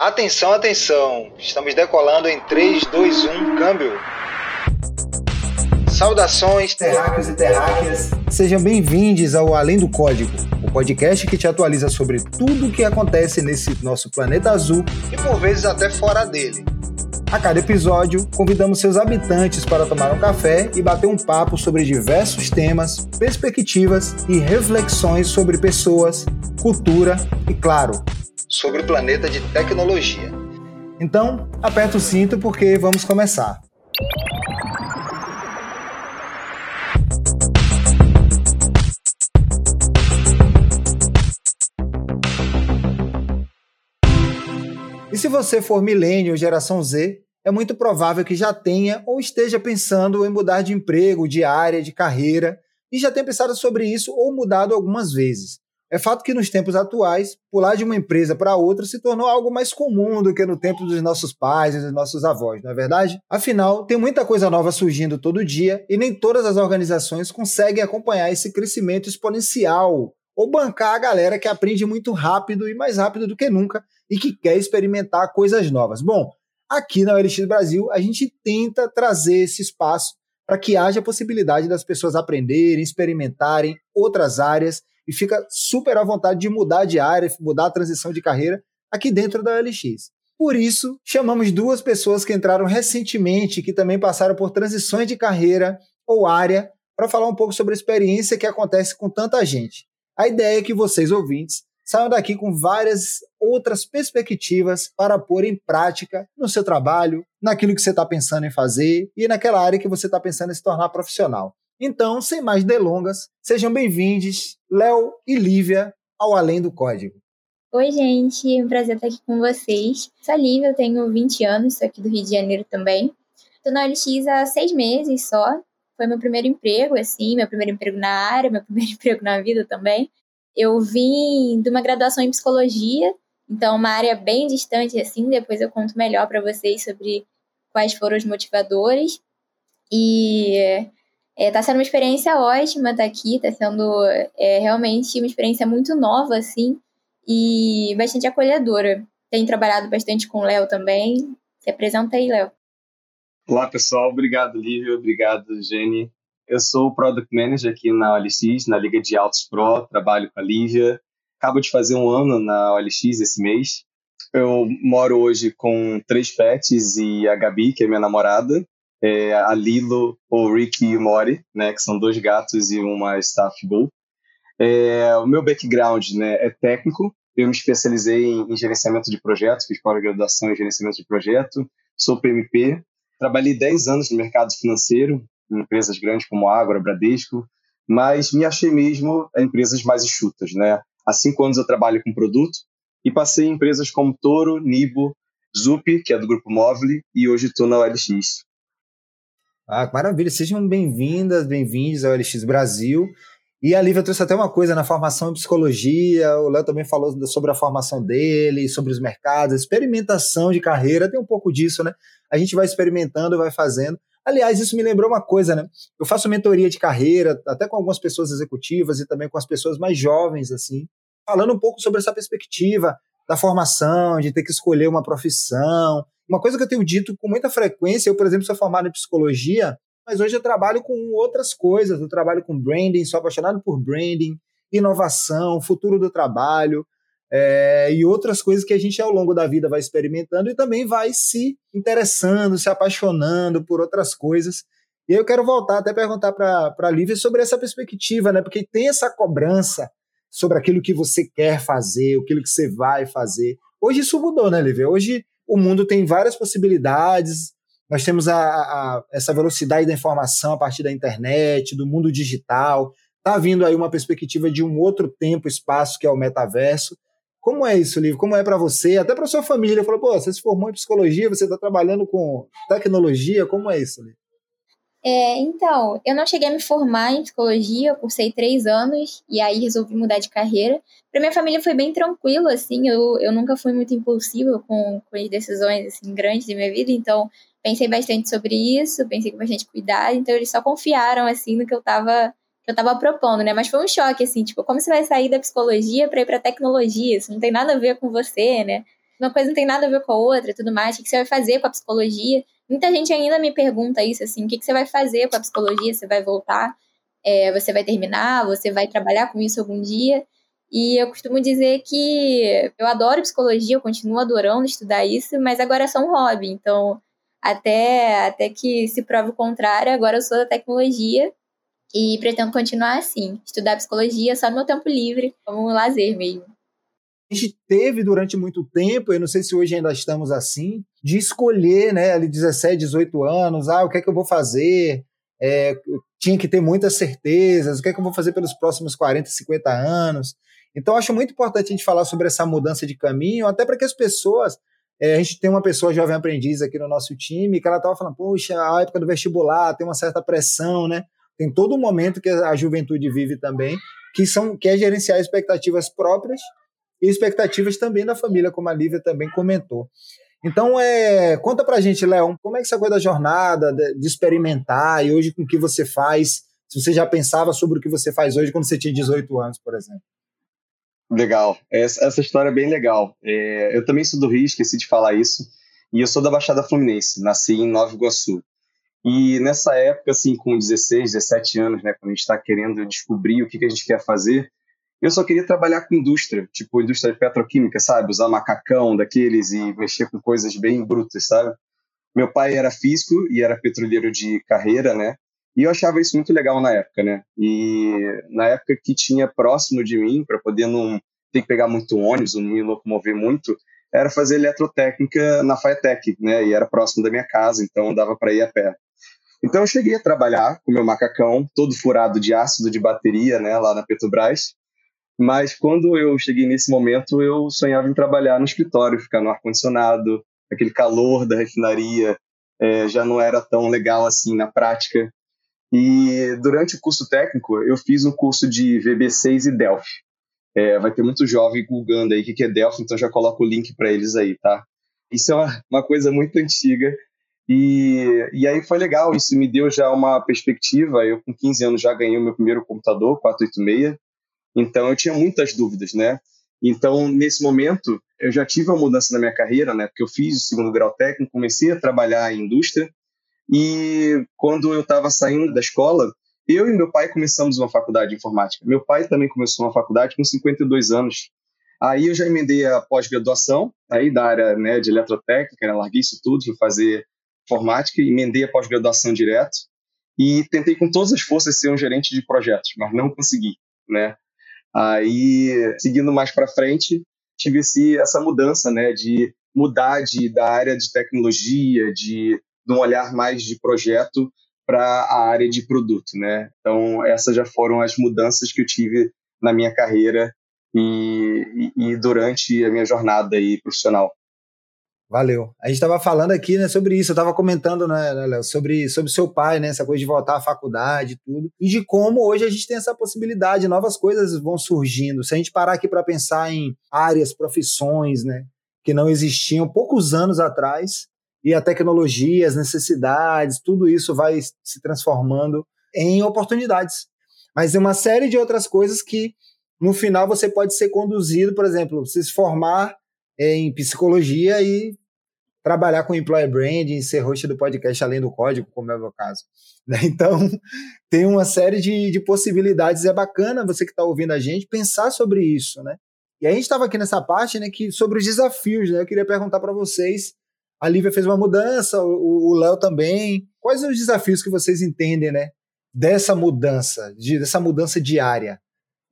Atenção, atenção! Estamos decolando em 3, 2, 1, câmbio! Saudações, terráqueos e terráqueas! Sejam bem-vindos ao Além do Código, o podcast que te atualiza sobre tudo o que acontece nesse nosso planeta azul e por vezes até fora dele. A cada episódio, convidamos seus habitantes para tomar um café e bater um papo sobre diversos temas, perspectivas e reflexões sobre pessoas, cultura e, claro, sobre o planeta de tecnologia. Então, aperta o cinto porque vamos começar. E se você for milênio ou geração Z, é muito provável que já tenha ou esteja pensando em mudar de emprego, de área, de carreira, e já tenha pensado sobre isso ou mudado algumas vezes. É fato que nos tempos atuais, pular de uma empresa para outra se tornou algo mais comum do que no tempo dos nossos pais e dos nossos avós, não é verdade? Afinal, tem muita coisa nova surgindo todo dia e nem todas as organizações conseguem acompanhar esse crescimento exponencial ou bancar a galera que aprende muito rápido e mais rápido do que nunca e que quer experimentar coisas novas. Bom, aqui na OLX Brasil a gente tenta trazer esse espaço para que haja a possibilidade das pessoas aprenderem, experimentarem outras áreas e fica super à vontade de mudar de área, mudar a transição de carreira aqui dentro da OLX. Por isso, chamamos duas pessoas que entraram recentemente, que também passaram por transições de carreira ou área, para falar um pouco sobre a experiência que acontece com tanta gente. A ideia é que vocês, ouvintes, saiam daqui com várias outras perspectivas para pôr em prática no seu trabalho, naquilo que você está pensando em fazer e naquela área que você está pensando em se tornar profissional. Então, sem mais delongas, sejam bem-vindos, Léo e Lívia, ao Além do Código. Oi, gente, é um prazer estar aqui com vocês. Sou a Lívia, eu tenho 20 anos, sou aqui do Rio de Janeiro também. Estou na OLX há seis meses só. Foi meu primeiro emprego, assim, meu primeiro emprego na área, meu primeiro emprego na vida também. Eu vim de uma graduação em psicologia, então uma área bem distante, assim. Depois eu conto melhor para vocês sobre quais foram os motivadores. E é, tá sendo uma experiência ótima estar tá aqui, tá sendo é, realmente uma experiência muito nova, assim, e bastante acolhedora. Tenho trabalhado bastante com o Léo também. Se apresenta aí, Léo. Olá, pessoal. Obrigado, Lívia. Obrigado, Jenny. Eu sou o Product Manager aqui na OLX, na Liga de Autos Pro. Trabalho com a Lívia. Acabo de fazer um ano na OLX esse mês. Eu moro hoje com três pets e a Gabi, que é minha namorada é, a Lilo, o Ricky e o Mori, né, que são dois gatos e uma staff bull. É, o meu background né, é técnico, eu me especializei em, em gerenciamento de projetos, fiz pós-graduação em gerenciamento de projeto, sou PMP, trabalhei 10 anos no mercado financeiro, em empresas grandes como Ágora, Bradesco, mas me achei mesmo em empresas mais enxutas. Né? Há cinco anos eu trabalho com produto e passei em empresas como Toro, Nibo, Zup, que é do Grupo Móvel, e hoje estou na OLX. Ah, maravilha. Sejam bem-vindas, bem-vindos ao LX Brasil. E a Lívia trouxe até uma coisa na formação em psicologia, o Léo também falou sobre a formação dele, sobre os mercados, experimentação de carreira, tem um pouco disso, né? A gente vai experimentando, vai fazendo. Aliás, isso me lembrou uma coisa, né? Eu faço mentoria de carreira, até com algumas pessoas executivas e também com as pessoas mais jovens, assim, falando um pouco sobre essa perspectiva da formação, de ter que escolher uma profissão, uma coisa que eu tenho dito com muita frequência, eu, por exemplo, sou formado em psicologia, mas hoje eu trabalho com outras coisas. Eu trabalho com branding, sou apaixonado por branding, inovação, futuro do trabalho é, e outras coisas que a gente ao longo da vida vai experimentando e também vai se interessando, se apaixonando por outras coisas. E eu quero voltar até perguntar para a Lívia sobre essa perspectiva, né? Porque tem essa cobrança sobre aquilo que você quer fazer, aquilo que você vai fazer. Hoje isso mudou, né, Lívia? Hoje o mundo tem várias possibilidades. Nós temos a, a, essa velocidade da informação a partir da internet, do mundo digital. Está vindo aí uma perspectiva de um outro tempo, espaço, que é o metaverso. Como é isso, Livro? Como é para você? Até para sua família. Falou, pô, você se formou em psicologia, você está trabalhando com tecnologia. Como é isso, Livro? É, então, eu não cheguei a me formar em psicologia, eu cursei três anos e aí resolvi mudar de carreira. Para minha família foi bem tranquilo, assim, eu, eu nunca fui muito impulsiva com, com as decisões assim, grandes da minha vida, então pensei bastante sobre isso, pensei com bastante cuidado, então eles só confiaram, assim, no que eu estava que eu tava propondo, né? Mas foi um choque, assim, tipo, como você vai sair da psicologia para ir para tecnologia? Isso não tem nada a ver com você, né? uma coisa não tem nada a ver com a outra, tudo mais. O que você vai fazer com a psicologia? Muita gente ainda me pergunta isso, assim, o que você vai fazer com a psicologia? Você vai voltar? É, você vai terminar? Você vai trabalhar com isso algum dia? E eu costumo dizer que eu adoro psicologia, eu continuo adorando estudar isso, mas agora é só um hobby. Então, até, até que se prove o contrário, agora eu sou da tecnologia e pretendo continuar assim, estudar psicologia só no meu tempo livre, como um lazer mesmo. Gente teve durante muito tempo, eu não sei se hoje ainda estamos assim, de escolher, né, ali 17, 18 anos, ah, o que é que eu vou fazer? É, tinha que ter muitas certezas, o que é que eu vou fazer pelos próximos 40, 50 anos? Então, acho muito importante a gente falar sobre essa mudança de caminho, até para que as pessoas. É, a gente tem uma pessoa jovem aprendiz aqui no nosso time, que ela estava falando, poxa, a época do vestibular tem uma certa pressão, né? Tem todo um momento que a juventude vive também, que são que é gerenciar expectativas próprias e expectativas também da família, como a Lívia também comentou. Então, é, conta pra gente, Léo, como é que essa coisa da jornada, de, de, experimentar, e hoje com o que você faz, se você já pensava sobre o que você faz hoje quando você tinha 18 anos, por exemplo? Legal, essa, essa história é bem legal. É, eu também sou do Rio, esqueci de falar isso, e eu sou da Baixada Fluminense, nasci em Nova Iguaçu. E nessa época, assim, com 16, 17 anos, né, quando a gente está querendo descobrir o que, que a gente quer fazer, eu só queria trabalhar com indústria, tipo indústria petroquímica, sabe? Usar macacão daqueles e mexer com coisas bem brutas, sabe? Meu pai era físico e era petroleiro de carreira, né? E eu achava isso muito legal na época, né? E na época que tinha próximo de mim, para poder não ter que pegar muito ônibus, não me locomover muito, era fazer eletrotécnica na FAETEC, né? E era próximo da minha casa, então dava para ir a pé. Então eu cheguei a trabalhar com meu macacão, todo furado de ácido de bateria, né, lá na Petrobras. Mas quando eu cheguei nesse momento, eu sonhava em trabalhar no escritório, ficar no ar-condicionado, aquele calor da refinaria é, já não era tão legal assim na prática. E durante o curso técnico, eu fiz um curso de VB6 e Delphi. É, vai ter muito jovem googando aí o que é Delphi, então já coloco o link para eles aí, tá? Isso é uma, uma coisa muito antiga. E, e aí foi legal, isso me deu já uma perspectiva. Eu, com 15 anos, já ganhei o meu primeiro computador, 486. Então, eu tinha muitas dúvidas, né? Então, nesse momento, eu já tive uma mudança na minha carreira, né? Porque eu fiz o segundo grau técnico, comecei a trabalhar em indústria e quando eu estava saindo da escola, eu e meu pai começamos uma faculdade de informática. Meu pai também começou uma faculdade com 52 anos. Aí eu já emendei a pós-graduação, aí da área né, de eletrotécnica, né, larguei isso tudo, fui fazer informática, emendei a pós-graduação direto e tentei com todas as forças ser um gerente de projetos, mas não consegui, né? Aí, seguindo mais para frente, tive esse, essa mudança, né, de mudar de, da área de tecnologia, de de um olhar mais de projeto para a área de produto, né? Então essas já foram as mudanças que eu tive na minha carreira e, e, e durante a minha jornada aí profissional. Valeu. A gente estava falando aqui né, sobre isso, eu estava comentando, né, né, Léo, sobre, sobre seu pai, né, essa coisa de voltar à faculdade e tudo, e de como hoje a gente tem essa possibilidade, novas coisas vão surgindo. Se a gente parar aqui para pensar em áreas, profissões, né, que não existiam poucos anos atrás, e a tecnologia, as necessidades, tudo isso vai se transformando em oportunidades. Mas tem uma série de outras coisas que, no final, você pode ser conduzido, por exemplo, se formar em psicologia e trabalhar com employer branding, ser host do podcast Além do Código, como é o meu caso. Então, tem uma série de, de possibilidades. É bacana você que está ouvindo a gente pensar sobre isso, né? E a gente estava aqui nessa parte, né, que sobre os desafios, né? Eu queria perguntar para vocês a Lívia fez uma mudança, o Léo também. Quais são os desafios que vocês entendem, né? Dessa mudança, de, dessa mudança diária?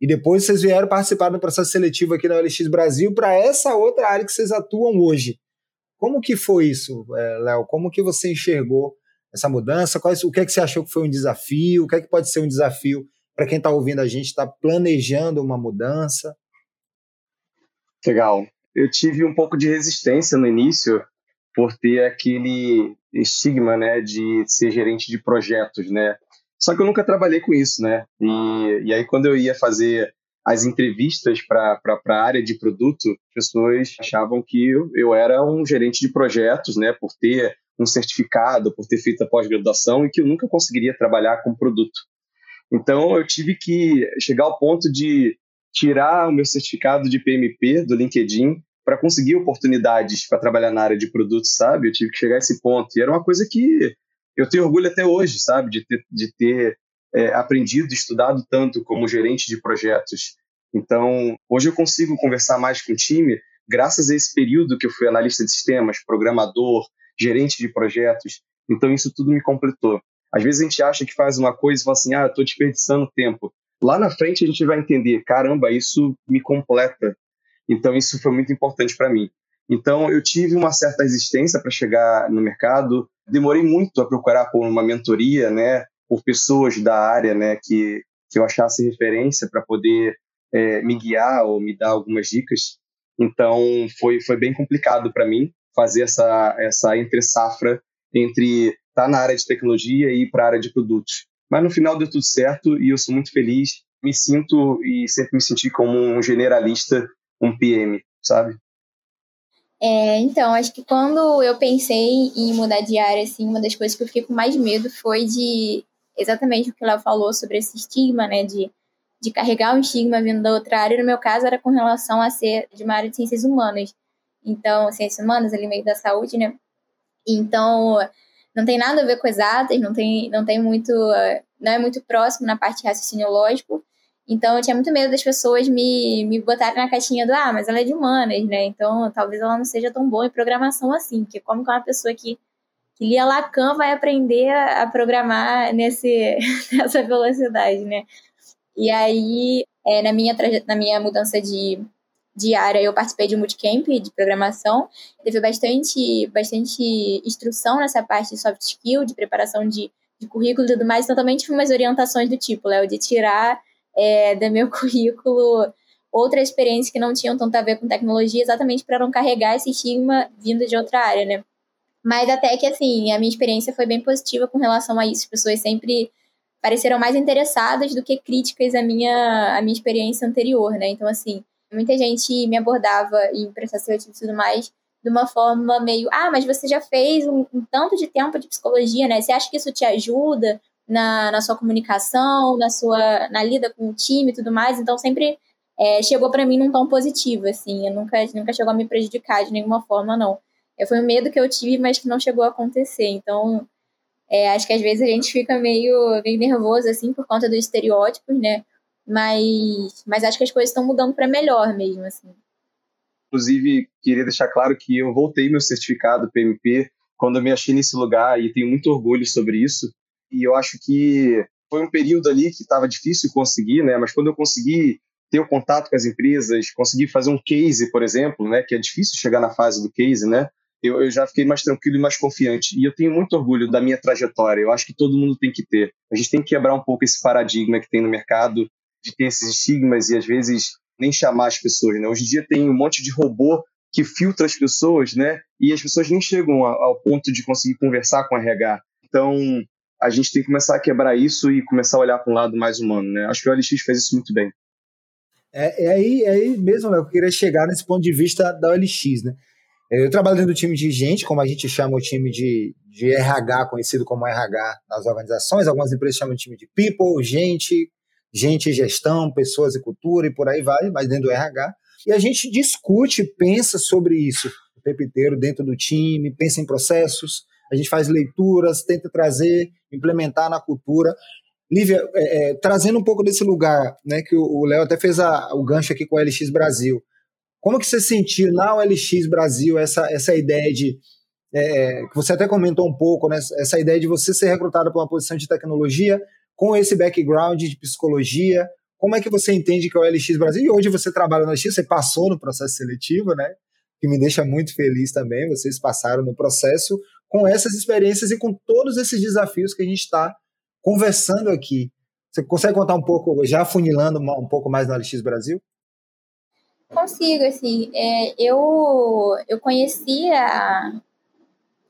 E depois vocês vieram participar do processo seletivo aqui na OLX Brasil para essa outra área que vocês atuam hoje. Como que foi isso, é, Léo? Como que você enxergou essa mudança? O que é que você achou que foi um desafio? O que é que pode ser um desafio para quem está ouvindo a gente, está planejando uma mudança? Legal. Eu tive um pouco de resistência no início, por ter aquele estigma, né, de ser gerente de projetos, né? Só que eu nunca trabalhei com isso, né? E, e aí quando eu ia fazer as entrevistas para a área de produto, pessoas achavam que eu, eu era um gerente de projetos, né, por ter um certificado, por ter feito a pós-graduação e que eu nunca conseguiria trabalhar com produto. Então eu tive que chegar ao ponto de tirar o meu certificado de PMP do LinkedIn para conseguir oportunidades para trabalhar na área de produtos, sabe? Eu tive que chegar a esse ponto. E era uma coisa que eu tenho orgulho até hoje, sabe? De ter, de ter é, aprendido, estudado tanto como gerente de projetos. Então, hoje eu consigo conversar mais com o time graças a esse período que eu fui analista de sistemas, programador, gerente de projetos. Então, isso tudo me completou. Às vezes a gente acha que faz uma coisa e fala assim, ah, estou desperdiçando tempo. Lá na frente a gente vai entender, caramba, isso me completa. Então, isso foi muito importante para mim. Então, eu tive uma certa resistência para chegar no mercado. Demorei muito a procurar por uma mentoria, né, por pessoas da área, né, que, que eu achasse referência para poder é, me guiar ou me dar algumas dicas. Então, foi, foi bem complicado para mim fazer essa, essa entre safra entre estar tá na área de tecnologia e ir para a área de produtos. Mas no final deu tudo certo e eu sou muito feliz. Me sinto e sempre me senti como um generalista, um PM, sabe? É, então, acho que quando eu pensei em mudar de área, assim, uma das coisas que eu fiquei com mais medo foi de exatamente o que ela falou sobre esse estigma, né, de, de carregar um estigma vindo da outra área. No meu caso, era com relação a ser de uma área de ciências humanas. Então, ciências humanas, ali meio da saúde, né? Então, não tem nada a ver com exatas, não tem, não tem muito, não é muito próximo na parte raciocínio lógico. Então eu tinha muito medo das pessoas me, me botarem na caixinha do ah, mas ela é de humanas, né? Então talvez ela não seja tão boa em programação assim, porque como que uma pessoa que lia Lacan vai aprender a, a programar nesse, nessa velocidade, né? E aí, é, na, minha na minha mudança de, de área, eu participei de um bootcamp de programação. Teve bastante, bastante instrução nessa parte de soft skill, de preparação de, de currículo e tudo mais. Então, também tive umas orientações do tipo, Léo, de tirar é, do meu currículo outras experiências que não tinham tanto a ver com tecnologia, exatamente para não carregar esse estigma vindo de outra área, né? Mas até que, assim, a minha experiência foi bem positiva com relação a isso. As pessoas sempre pareceram mais interessadas do que críticas à minha, à minha experiência anterior, né? Então, assim, muita gente me abordava em processo seletivo e tudo mais de uma forma meio, ah, mas você já fez um, um tanto de tempo de psicologia, né? Você acha que isso te ajuda? na, na sua comunicação, na sua na lida com o time e tudo mais. Então sempre é, chegou para mim num tom positivo, assim. Eu nunca, nunca chegou a me prejudicar de nenhuma forma, não. Eu, foi um medo que eu tive, mas que não chegou a acontecer. Então, é, acho que às vezes a gente fica meio, meio nervoso, assim, por conta dos estereótipos, né? Mas, mas acho que as coisas estão mudando para melhor mesmo, assim. Inclusive, queria deixar claro que eu voltei meu certificado PMP quando eu me achei nesse lugar e tenho muito orgulho sobre isso. E eu acho que foi um período ali que estava difícil conseguir, né? Mas quando eu consegui ter o contato com as empresas, conseguir fazer um case, por exemplo, né? Que é difícil chegar na fase do case, né? Eu, eu, já fiquei mais tranquilo e mais confiante. E eu tenho muito orgulho da minha trajetória. Eu acho que todo mundo tem que ter. A gente tem que quebrar um pouco esse paradigma que tem no mercado de ter esses estigmas e às vezes nem chamar as pessoas, né? Hoje em dia tem um monte de robô que filtra as pessoas, né? E as pessoas nem chegam ao ponto de conseguir conversar com a RH. Então, a gente tem que começar a quebrar isso e começar a olhar para um lado mais humano, né? Acho que o LX fez isso muito bem. É, é aí, é aí mesmo, Léo, que eu queria chegar nesse ponto de vista da OLX, né? Eu trabalho dentro do time de gente, como a gente chama o time de, de RH, conhecido como RH nas organizações. Algumas empresas chamam de time de people, gente, gente e gestão, pessoas e cultura e por aí vai, mas dentro do RH. E a gente discute, pensa sobre isso o tempo inteiro dentro do time, pensa em processos, a gente faz leituras, tenta trazer, implementar na cultura. Lívia, é, é, trazendo um pouco desse lugar, né, que o Léo até fez a, o gancho aqui com a LX Brasil. Como que você sentiu na OLX Brasil essa, essa ideia de, é, é, que você até comentou um pouco, né, essa ideia de você ser recrutado para uma posição de tecnologia com esse background de psicologia, como é que você entende que é o LX Brasil? E hoje você trabalha no LX, você passou no processo seletivo, né? Que me deixa muito feliz também. Vocês passaram no processo com essas experiências e com todos esses desafios que a gente está conversando aqui. Você consegue contar um pouco, já funilando um pouco mais no LX Brasil? Consigo, assim, é, eu, eu conheci a,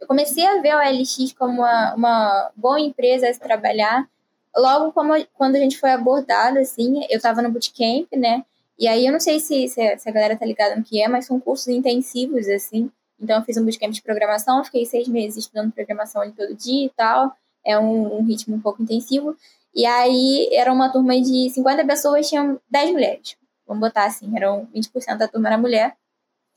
eu comecei a ver o LX como uma, uma boa empresa a se trabalhar logo como, quando a gente foi abordado, assim, eu estava no bootcamp, né, e aí eu não sei se, a, se a galera tá ligada no que é, mas são cursos intensivos, assim, então, eu fiz um bootcamp de programação, fiquei seis meses estudando programação ali todo dia e tal. É um, um, ritmo um pouco intensivo. E aí, era uma turma de 50 pessoas, tinham 10 mulheres. Vamos botar assim, eram 20% da turma era mulher.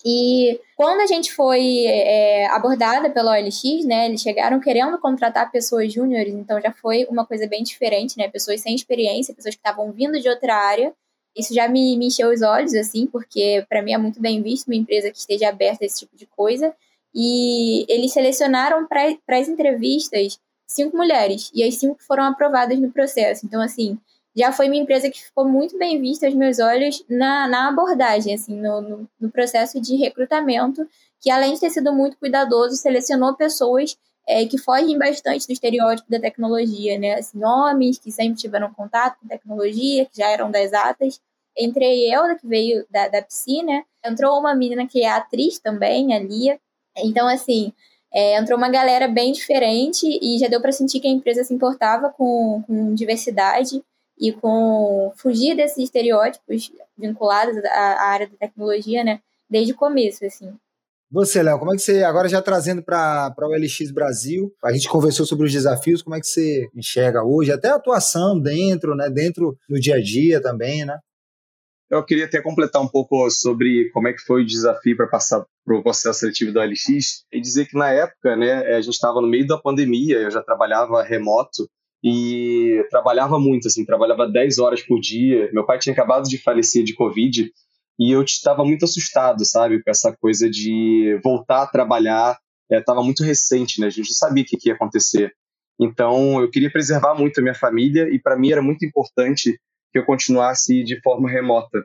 E quando a gente foi é, abordada pela OLX, né, eles chegaram querendo contratar pessoas júniores, então já foi uma coisa bem diferente, né, pessoas sem experiência, pessoas que estavam vindo de outra área. Isso já me, me encheu os olhos, assim, porque para mim é muito bem visto uma empresa que esteja aberta a esse tipo de coisa. E eles selecionaram para as entrevistas cinco mulheres, e as cinco foram aprovadas no processo. Então, assim, já foi uma empresa que ficou muito bem vista aos meus olhos na, na abordagem, assim, no, no, no, processo de recrutamento, que além de ter sido muito cuidadoso, selecionou pessoas é, que fogem bastante do estereótipo da tecnologia, né? Assim, homens que sempre tiveram contato com tecnologia, que já eram das atas. Entrei eu, que veio da, da piscina, entrou uma menina que é atriz também, a Lia. Então, assim, é, entrou uma galera bem diferente e já deu para sentir que a empresa se importava com, com diversidade e com fugir desses estereótipos vinculados à, área da tecnologia, né, desde o começo, assim. Você, Léo, como é que você, agora já trazendo para o LX Brasil, a gente conversou sobre os desafios, como é que você enxerga hoje, até a atuação dentro, né, dentro do dia a dia também, né? Eu queria até completar um pouco sobre como é que foi o desafio para passar para o processo seletivo da LX e dizer que na época, né, a gente estava no meio da pandemia, eu já trabalhava remoto e trabalhava muito, assim, trabalhava 10 horas por dia. Meu pai tinha acabado de falecer de Covid e eu estava muito assustado, sabe, com essa coisa de voltar a trabalhar. Estava é, muito recente, né? A gente não sabia o que, que ia acontecer. Então, eu queria preservar muito a minha família e para mim era muito importante que eu continuasse de forma remota.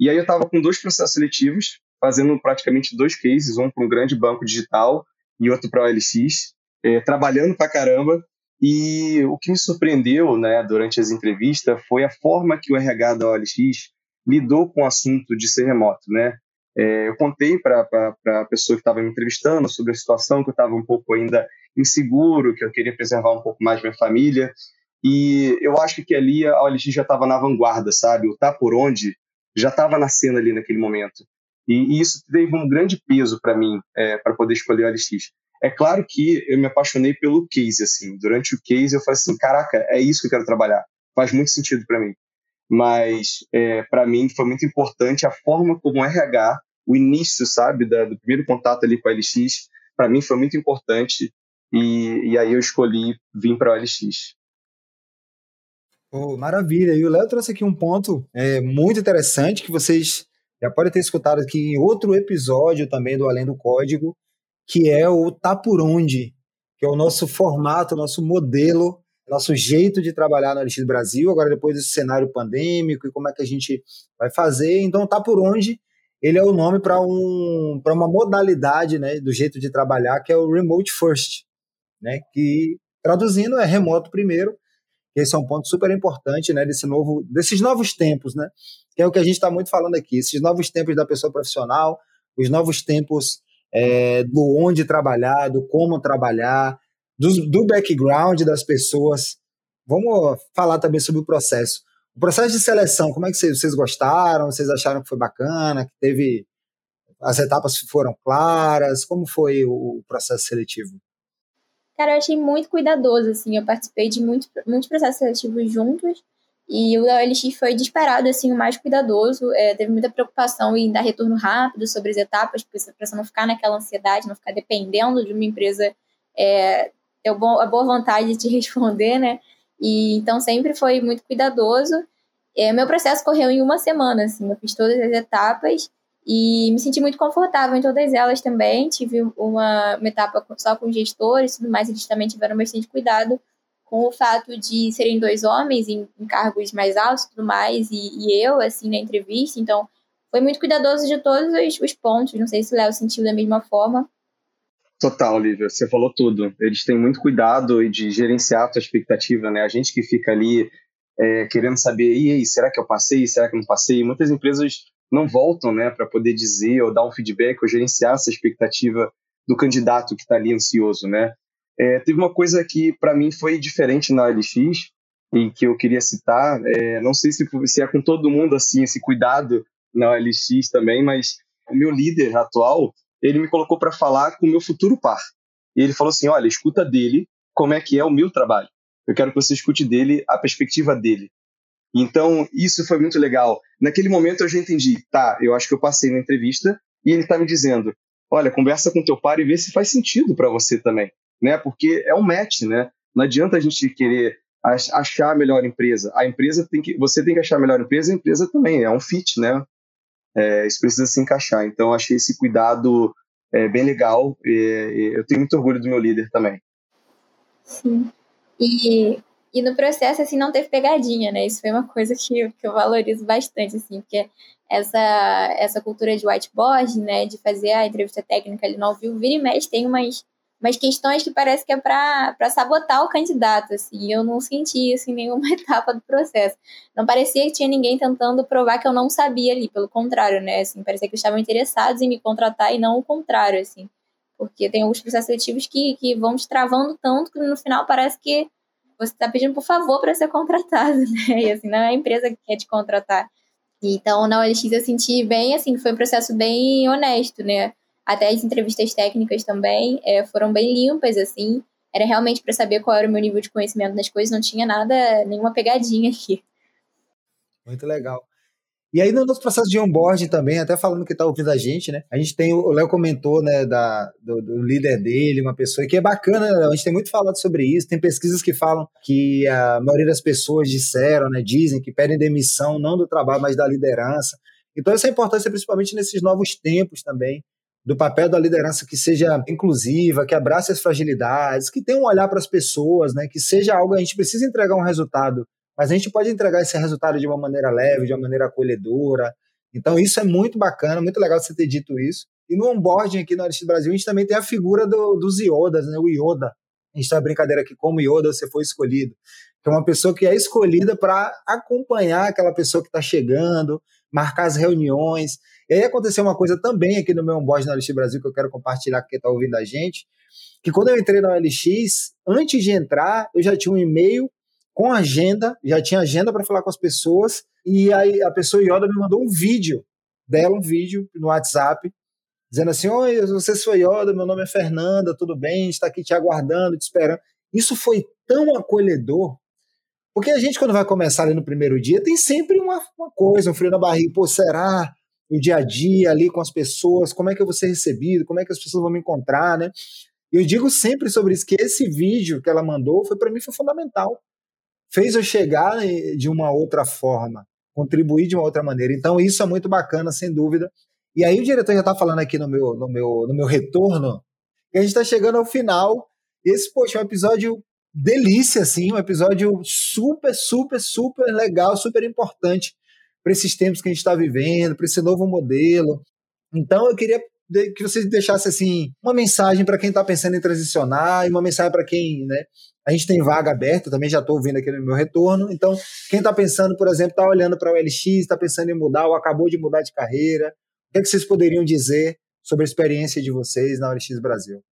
E aí eu estava com dois processos seletivos, fazendo praticamente dois cases, um para um grande banco digital e outro para o OLX, é, trabalhando para caramba e o que me surpreendeu né, durante as entrevistas foi a forma que o RH da OLX lidou com o assunto de ser remoto. Né? É, eu contei para a pessoa que estava me entrevistando sobre a situação, que eu estava um pouco ainda inseguro, que eu queria preservar um pouco mais minha família. E eu acho que ali a OLX já estava na vanguarda, sabe? O tá por onde já estava na cena ali naquele momento. E, e isso teve um grande peso para mim, é, para poder escolher a OLX. É claro que eu me apaixonei pelo case, assim. Durante o case eu falei assim, caraca, é isso que eu quero trabalhar. Faz muito sentido para mim. Mas é, para mim foi muito importante a forma como o RH, o início, sabe, da, do primeiro contato ali com a LX, para mim foi muito importante. E, e aí eu escolhi vir para a LX. Oh, maravilha. E o Léo trouxe aqui um ponto é, muito interessante que vocês já podem ter escutado aqui em outro episódio também do Além do Código, que é o Tá Por Onde, que é o nosso formato, nosso modelo, nosso jeito de trabalhar no LX Brasil, agora depois desse cenário pandêmico e como é que a gente vai fazer. Então, Tá Por Onde, ele é o nome para um, uma modalidade né, do jeito de trabalhar, que é o Remote First, né, que traduzindo é remoto primeiro, esse é um ponto super importante né, desse novo, desses novos tempos, né, que é o que a gente está muito falando aqui, esses novos tempos da pessoa profissional, os novos tempos é, do onde trabalhar, do como trabalhar, do, do background das pessoas. Vamos falar também sobre o processo. O processo de seleção, como é que vocês, vocês gostaram? Vocês acharam que foi bacana? Que teve as etapas foram claras? Como foi o processo seletivo? Cara, eu achei muito cuidadoso, assim. Eu participei de muito, muitos processos seletivos juntos e o OLX foi disparado, assim, o mais cuidadoso. É, teve muita preocupação em dar retorno rápido sobre as etapas, para você não ficar naquela ansiedade, não ficar dependendo de uma empresa é, ter a boa vontade de responder, né? E, então, sempre foi muito cuidadoso. É, meu processo correu em uma semana, assim, eu fiz todas as etapas e me senti muito confortável em todas elas também. Tive uma, uma etapa só com gestores tudo mais, eles também tiveram bastante cuidado com o fato de serem dois homens em, em cargos mais altos e tudo mais, e, e, eu, assim, na entrevista, então foi muito cuidadoso de todos os, os pontos, não sei se o Léo sentiu da mesma forma. Total, Lívia, você falou tudo. Eles têm muito cuidado de gerenciar a tua expectativa, né? A gente que fica ali é, querendo saber, e aí, será que eu passei, será que eu não passei? Muitas empresas não voltam, né, para poder dizer ou dar um feedback ou gerenciar essa expectativa do candidato que está ali ansioso, né? É, teve uma coisa que para mim foi diferente na LX e que eu queria citar. É, não sei se, se é com todo mundo assim esse cuidado na LX também, mas o meu líder atual ele me colocou para falar com o meu futuro par. E ele falou assim: olha, escuta dele como é que é o meu trabalho. Eu quero que você escute dele a perspectiva dele. Então, isso foi muito legal. Naquele momento eu já entendi, tá, eu acho que eu passei na entrevista E ele está me dizendo: olha, conversa com teu pai e vê se faz sentido para você também, né? Porque é um match, né? Não adianta a gente querer achar a melhor empresa. A empresa tem que, você tem que achar a melhor empresa, a empresa também é um fit, né? É, isso precisa se encaixar. Então, achei esse cuidado é, bem legal. E, eu tenho muito orgulho do meu líder também. Sim. E, e no processo, assim, não teve pegadinha, né? Isso foi uma coisa que, que eu valorizo bastante, assim, porque essa, essa cultura de whiteboard, né, de fazer a entrevista técnica ali no ao vivo, vira e mexe, tem umas, umas questões que parece que é para sabotar o candidato, assim, eu não senti isso em nenhuma etapa do processo. Não parecia que tinha ninguém tentando provar que eu não sabia ali, pelo contrário, né, assim, parecia que estavam interessados em me contratar e não o contrário, assim, porque tem alguns processos seletivos que, que vão te travando tanto que no final parece que você está pedindo por favor para ser contratado, né, e assim, não é a empresa que quer te contratar. Então, na OLX eu senti bem, assim, foi um processo bem honesto, né? Até as entrevistas técnicas também é, foram bem limpas, assim. Era realmente para saber qual era o meu nível de conhecimento das coisas, não tinha nada, nenhuma pegadinha aqui. Muito legal. E aí, no nosso processo de onboarding também, até falando que está ouvindo a gente, né? A gente tem, o Léo comentou, né, da, do, do, líder dele, uma pessoa que é bacana, né, a gente tem muito falado sobre isso. Tem pesquisas que falam que a maioria das pessoas disseram, né, dizem que pedem demissão não do trabalho, mas da liderança. Então, essa é a importância, principalmente nesses novos tempos também, do papel da liderança que seja inclusiva, que abrace as fragilidades, que tenha um olhar para as pessoas, né, que seja algo, a gente precisa entregar um resultado mas a gente pode entregar esse resultado de uma maneira leve, de uma maneira acolhedora. Então, isso é muito bacana, muito legal você ter dito isso. E no onboarding aqui no LX Brasil, a gente também tem a figura do, dos Iodas, né? o Ioda. A gente está brincadeira aqui, como Ioda você foi escolhido. Que é uma pessoa que é escolhida para acompanhar aquela pessoa que está chegando, marcar as reuniões. E aí aconteceu uma coisa também aqui no meu onboarding no LX Brasil que eu quero compartilhar com quem está ouvindo a gente, que quando eu entrei na LX, antes de entrar, eu já tinha um e-mail com agenda, já tinha agenda para falar com as pessoas, e aí a pessoa Yoda me mandou um vídeo dela, um vídeo no WhatsApp, dizendo assim: Oi, você sou Yoda, meu nome é Fernanda, tudo bem? Está aqui te aguardando, te esperando. Isso foi tão acolhedor, porque a gente, quando vai começar ali no primeiro dia, tem sempre uma, uma coisa, um frio na barriga, pô, será? O dia a dia ali com as pessoas, como é que eu vou ser recebido, como é que as pessoas vão me encontrar, né? Eu digo sempre sobre isso, que esse vídeo que ela mandou foi para mim foi fundamental fez eu chegar de uma outra forma, contribuir de uma outra maneira. Então, isso é muito bacana, sem dúvida. E aí o diretor já está falando aqui no meu, no, meu, no meu retorno, que a gente está chegando ao final. Esse, poxa, é um episódio delícia, assim, um episódio super, super, super legal, super importante para esses tempos que a gente está vivendo, para esse novo modelo. Então, eu queria que você deixasse assim uma mensagem para quem está pensando em transicionar e uma mensagem para quem, né? A gente tem vaga aberta, também já estou ouvindo aqui no meu retorno. Então, quem está pensando, por exemplo, está olhando para o LX, está pensando em mudar ou acabou de mudar de carreira, o que, é que vocês poderiam dizer sobre a experiência de vocês na OLX Brasil?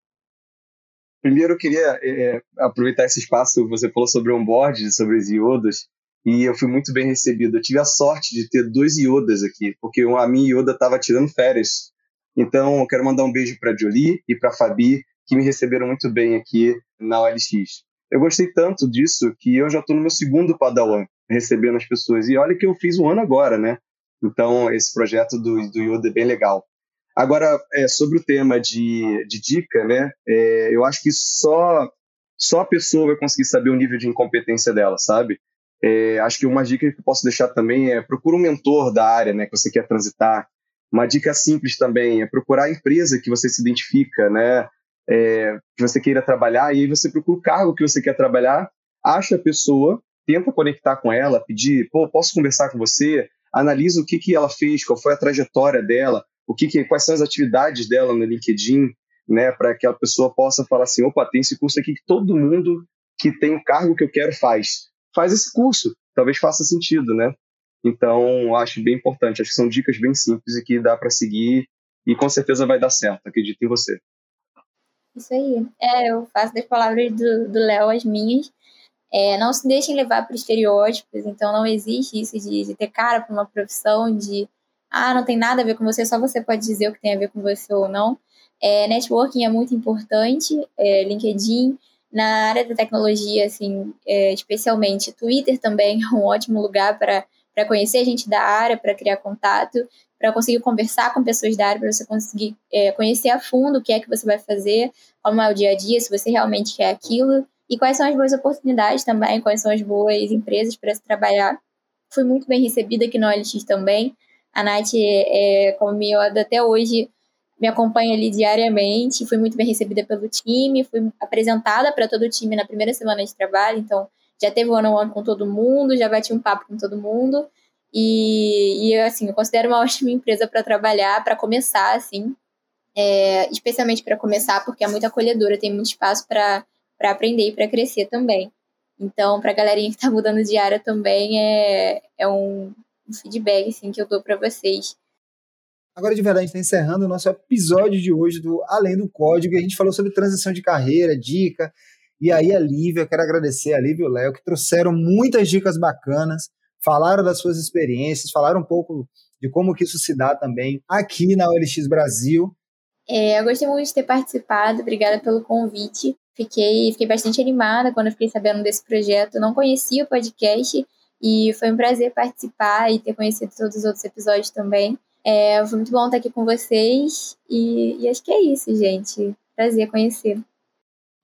Primeiro, eu queria é, aproveitar esse espaço. Você falou sobre onboard, sobre os iodos, e eu fui muito bem recebido. Eu tive a sorte de ter dois iodas aqui, porque a minha ioda estava tirando férias então, eu quero mandar um beijo para Jolie e para Fabi, que me receberam muito bem aqui na OLX. Eu gostei tanto disso que eu já estou no meu segundo Padawan, recebendo as pessoas. E olha que eu fiz um ano agora, né? Então, esse projeto do, do Yoda é bem legal. Agora, é, sobre o tema de, de dica, né? É, eu acho que só, só a pessoa vai conseguir saber o nível de incompetência dela, sabe? É, acho que uma dica que eu posso deixar também é procura um mentor da área, né? Que você quer transitar. Uma dica simples também é procurar a empresa que você se identifica, né? É, que você queira trabalhar, e aí você procura o cargo que você quer trabalhar, acha a pessoa, tenta conectar com ela, pedir, pô, posso conversar com você? Analisa o que, que ela fez, qual foi a trajetória dela, o que, que quais são as atividades dela no LinkedIn, né? Para que a pessoa possa falar assim, opa, tem esse curso aqui que todo mundo que tem o cargo que eu quero faz. Faz esse curso, talvez faça sentido, né? Então, acho bem importante. Acho que são dicas bem simples e que dá para seguir e com certeza vai dar certo. Acredito em você. Isso aí. É, eu faço das palavras do Léo as minhas. É, não se deixem levar para estereótipos, então não existe isso de, de ter cara para uma profissão, de ah, não tem nada a ver com você, só você pode dizer o que tem a ver com você ou não. É, networking é muito importante, é, LinkedIn, na área da tecnologia, assim, é, especialmente Twitter também é um ótimo lugar para conhecer gente da área, para criar contato. para conseguir conversar com pessoas da área, para você conseguir é, conhecer a fundo o que é que você vai fazer, como é o dia a dia, se você realmente quer aquilo, e quais são as boas oportunidades também, quais são as boas empresas para se trabalhar. Fui muito bem recebida aqui no OLX também. A Nath, é, como me até hoje, me acompanha ali diariamente. Fui muito bem recebida pelo time, fui apresentada para todo o time na primeira semana de trabalho, então já teve one on one com todo mundo, já bati um papo com todo mundo. E, e assim, eu considero uma ótima empresa para trabalhar, para começar, assim, é, especialmente para começar, porque é muito acolhedora, tem muito espaço para aprender e para crescer também. Então, para a galerinha que está mudando de área também, é, é um, um feedback assim, que eu dou para vocês. Agora, de verdade, a gente está encerrando o nosso episódio de hoje do Além do Código. A gente falou sobre transição de carreira, dica. E aí, a Lívia, eu quero agradecer a Lívia e o Léo, que trouxeram muitas dicas bacanas falaram das suas experiências, falaram um pouco de como que isso se dá também aqui na OLX Brasil. É, eu gostei muito de ter participado, obrigada pelo convite. Fiquei, fiquei bastante animada quando fiquei sabendo desse projeto. Não conhecia o podcast e foi um prazer participar e ter conhecido todos os outros episódios também. É, foi muito bom estar aqui com vocês e, e acho que é isso, gente. Prazer conhecer.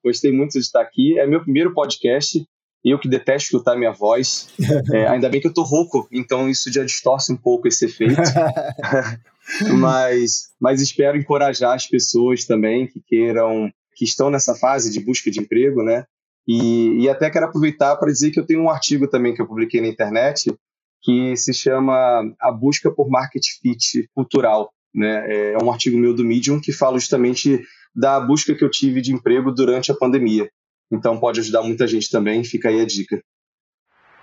Gostei muito de estar aqui. É meu primeiro podcast. Eu que detesto escutar minha voz. É, ainda bem que eu tô rouco, então isso já distorce um pouco esse efeito. mas, mas espero encorajar as pessoas também que queiram, que estão nessa fase de busca de emprego, né? E, e até quero aproveitar para dizer que eu tenho um artigo também que eu publiquei na internet que se chama A Busca por Market Fit Cultural. Né? É um artigo meu do Medium que fala justamente da busca que eu tive de emprego durante a pandemia. Então pode ajudar muita gente também, fica aí a dica.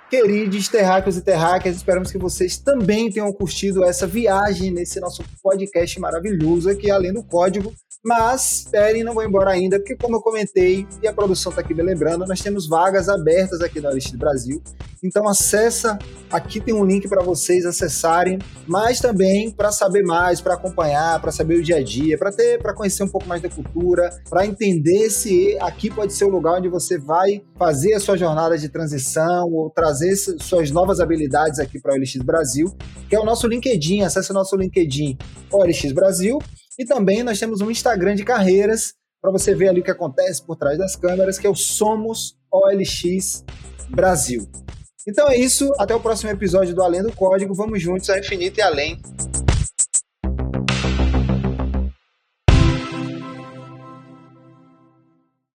Queridos terráqueos e terráqueas, esperamos que vocês também tenham curtido essa viagem nesse nosso podcast maravilhoso aqui, além do código. Mas esperem, não vou embora ainda, porque como eu comentei, e a produção está aqui me lembrando, nós temos vagas abertas aqui na Lista do Brasil. Então acessa, aqui tem um link para vocês acessarem, mas também para saber mais, para acompanhar, para saber o dia a dia, para ter, para conhecer um pouco mais da cultura, para entender se aqui pode ser o lugar onde você vai fazer a sua jornada de transição ou trazer suas novas habilidades aqui para o OLX Brasil, que é o nosso LinkedIn. Acesse o nosso LinkedIn OLX Brasil e também nós temos um Instagram de carreiras para você ver ali o que acontece por trás das câmeras, que é o Somos OLX Brasil. Então é isso, até o próximo episódio do Além do Código. Vamos juntos ao infinito e além.